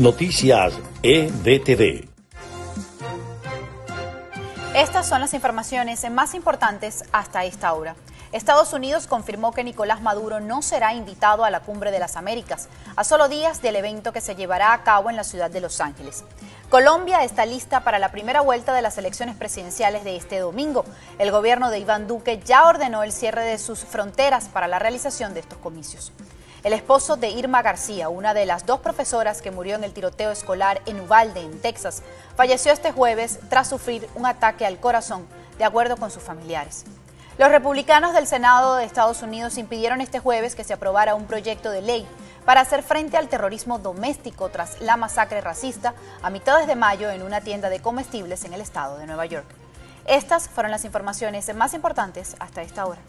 Noticias EDTV. Estas son las informaciones más importantes hasta esta hora. Estados Unidos confirmó que Nicolás Maduro no será invitado a la Cumbre de las Américas, a solo días del evento que se llevará a cabo en la ciudad de Los Ángeles. Colombia está lista para la primera vuelta de las elecciones presidenciales de este domingo. El gobierno de Iván Duque ya ordenó el cierre de sus fronteras para la realización de estos comicios. El esposo de Irma García, una de las dos profesoras que murió en el tiroteo escolar en Uvalde, en Texas, falleció este jueves tras sufrir un ataque al corazón, de acuerdo con sus familiares. Los republicanos del Senado de Estados Unidos impidieron este jueves que se aprobara un proyecto de ley para hacer frente al terrorismo doméstico tras la masacre racista a mitades de mayo en una tienda de comestibles en el estado de Nueva York. Estas fueron las informaciones más importantes hasta esta hora.